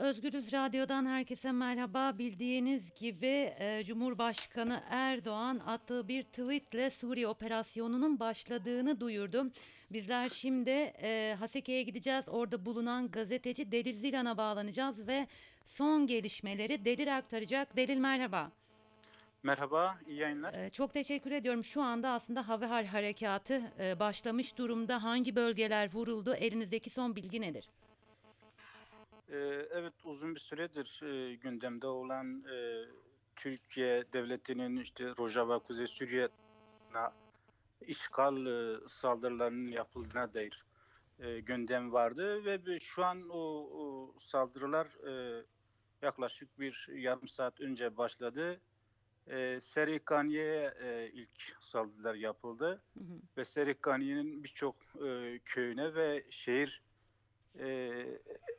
Özgürüz Radyo'dan herkese merhaba. Bildiğiniz gibi e, Cumhurbaşkanı Erdoğan attığı bir tweetle Suriye operasyonunun başladığını duyurdu. Bizler şimdi e, Haseke'ye gideceğiz. Orada bulunan gazeteci Delil Zilan'a bağlanacağız ve son gelişmeleri Delil aktaracak. Delil merhaba. Merhaba, iyi yayınlar. E, çok teşekkür ediyorum. Şu anda aslında hava har harekatı e, başlamış durumda. Hangi bölgeler vuruldu? Elinizdeki son bilgi nedir? Ee, evet, uzun bir süredir e, gündemde olan e, Türkiye devletinin işte Rojava, Kuzey Suriye'ne işgal e, saldırılarının yapıldığına dair e, gündem vardı ve şu an o, o saldırılar e, yaklaşık bir yarım saat önce başladı. E, Serikaniye'ye e, ilk saldırılar yapıldı Hı hı. ve Serikaniye'nin birçok e, köyüne ve şehir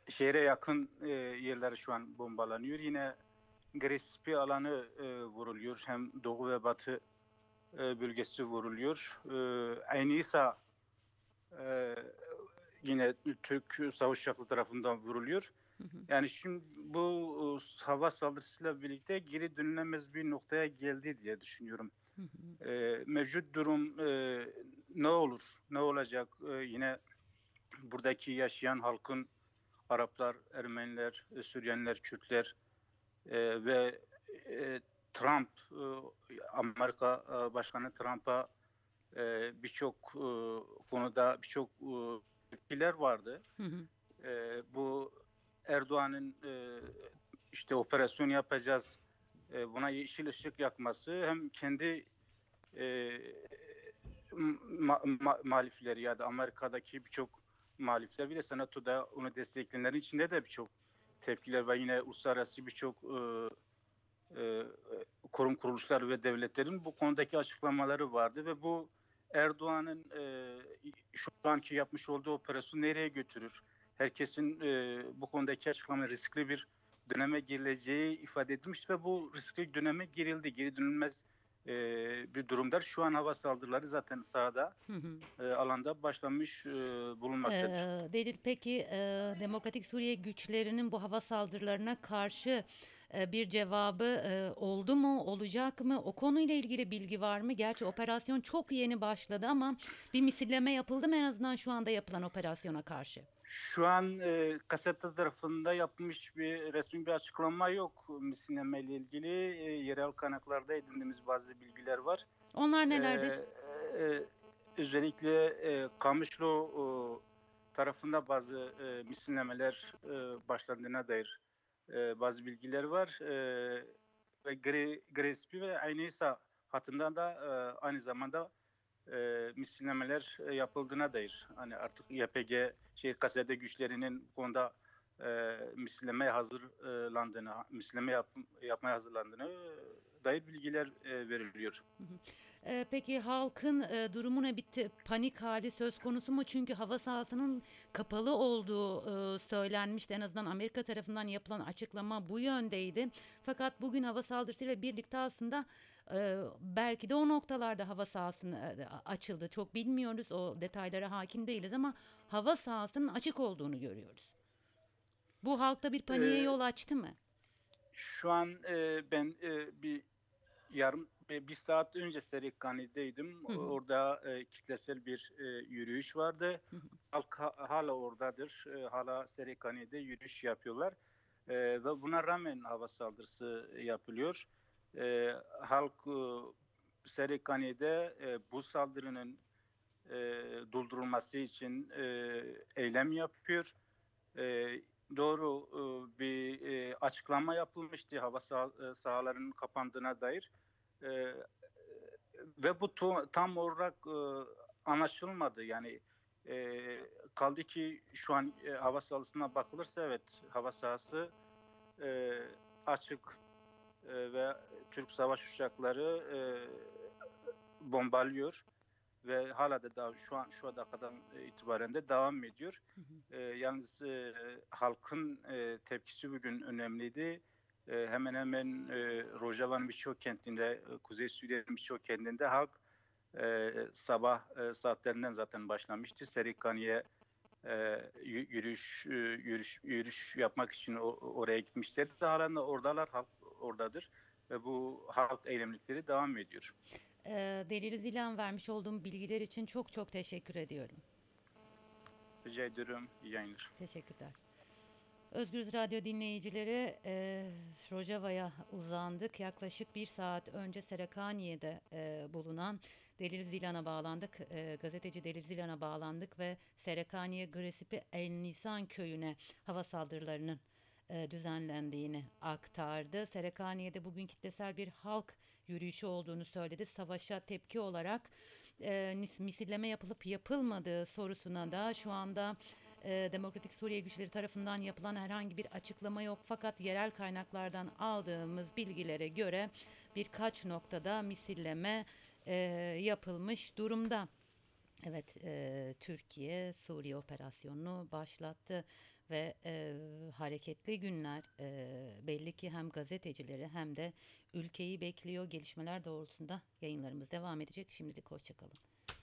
şehre yakın e, yerler şu an bombalanıyor. Yine Grespi alanı e, vuruluyor. Hem doğu ve batı e, bölgesi vuruluyor. E, Ayn İsa e, yine Türk Savaş Uçaklı tarafından vuruluyor. Hı hı. Yani şimdi bu e, hava saldırısıyla birlikte geri dönülemez bir noktaya geldi diye düşünüyorum. Hı hı. E, mevcut durum e, ne olur, ne olacak? E, yine buradaki yaşayan halkın Araplar, Ermeniler, Süryaniler, Kürtler e, ve e, Trump, e, Amerika e, Başkanı Trump'a e, birçok e, konuda birçok e, tepkiler vardı. Hı hı. E, bu Erdoğan'ın e, işte operasyon yapacağız, e, buna yeşil ışık yakması hem kendi e, ma- ma- muhalifleri ya da Amerika'daki birçok muhalifler bir de senatoda onu destekleyenlerin içinde de birçok tepkiler var. Yine uluslararası birçok e, e, kurum kuruluşlar ve devletlerin bu konudaki açıklamaları vardı ve bu Erdoğan'ın e, şu anki yapmış olduğu operasyonu nereye götürür? Herkesin e, bu konudaki açıklama riskli bir döneme girileceği ifade edilmiş ve bu riskli döneme girildi. Geri dönülmez e, bir durumda. Şu an hava saldırıları zaten sahada Hı hı. e, alanda başlamış e, bulunmaktadır. Ee, Delil peki e, Demokratik Suriye güçlerinin bu hava saldırılarına karşı e, bir cevabı e, oldu mu, olacak mı? O konuyla ilgili bilgi var mı? Gerçi operasyon çok yeni başladı ama bir misilleme yapıldı mı en azından şu anda yapılan operasyona karşı? Şu an e, kasete tarafında yapmış bir resmi bir açıklama yok misinleme ile ilgili. E, yerel kaynaklarda edindiğimiz bazı bilgiler var. Onlar nelerdir? E, e, özellikle e, Kamışlı e, tarafında bazı e, misinlemeler e, başlandığına dair e, bazı bilgiler var. E, ve Gre, Grespi ve Aynisa hattından da e, aynı zamanda e, misinlemeler e, yapıldığına dair. Hani artık YPG şey kasede güçlerinin bu konuda e, mislemeye hazırlandığını, misleme yap, yapmaya hazırlandığını e, dair bilgiler e, veriliyor. Ee, peki halkın e, durumu ne bitti? Panik hali söz konusu mu? Çünkü hava sahasının kapalı olduğu e, söylenmişti. En azından Amerika tarafından yapılan açıklama bu yöndeydi. Fakat bugün hava saldırısıyla birlikte aslında e, belki de o noktalarda hava sahasını açıldı. Çok bilmiyoruz. O detaylara hakim değiliz ama hava sahasının açık olduğunu görüyoruz. Bu halkta bir paniğe Ee, yol açtı mı? Şu an e, ben e, bir yarım bir bir saat önce Serikani'deydim. Hı hı. Orada e, kitlesel bir e, yürüyüş vardı. Hı hı. Halk ha- hala oradadır. E, hala Serikani'de yürüyüş yapıyorlar. E, ve buna rağmen hava saldırısı yapılıyor. E, halk e, Serikani'de e, bu saldırının e, durdurulması için e, eylem yapıyor. E, doğru e, bir e, açıklama yapılmıştı hava sah- e, sahalarının kapandığına dair. E, ve bu tam olarak e, anlaşılmadı. Yani e, kaldı ki şu an e, hava sahasına bakılırsa evet hava sahası e, açık e, ve Türk savaş uçakları e, bombalıyor ve hala da daha şu an şu dakikadan itibaren de devam ediyor. Hı hı. E, yalnız e, halkın e, tepkisi bugün önemliydi. E, hemen hemen e, Rojava'nın birçok kentinde, e, Kuzey Suriye'nin birçok kentinde halk e, sabah e, saatlerinden zaten başlamıştı. Serikaniye e, yü- yürüyüş e, yürüyüş yürüyüş yapmak için oraya gitmişlerdi. De oradalar, halk oradadır ve bu halk eylemlikleri devam ediyor. Ee, Delili Zilan vermiş olduğum bilgiler için çok çok teşekkür ediyorum. Rica ediyorum. İyi yayınlar. Teşekkürler. Özgürüz Radyo dinleyicileri e, Rojava'ya uzandık. Yaklaşık bir saat önce Serekaniye'de e, bulunan Delil Zilan'a bağlandık. E, gazeteci Delil Zilan'a bağlandık ve Serekaniye Gresipi El Nisan köyüne hava saldırılarının e, düzenlendiğini aktardı. Serekaniye'de bugün kitlesel bir halk yürüyüşü olduğunu söyledi. Savaşa tepki olarak e, misilleme yapılıp yapılmadığı sorusuna da şu anda e, Demokratik Suriye güçleri tarafından yapılan herhangi bir açıklama yok. Fakat yerel kaynaklardan aldığımız bilgilere göre birkaç noktada misilleme e, yapılmış durumda. Evet, e, Türkiye Suriye operasyonunu başlattı ve e, hareketli günler e, belli ki hem gazetecileri hem de ülkeyi bekliyor. Gelişmeler doğrultusunda yayınlarımız devam edecek. Şimdilik hoşçakalın.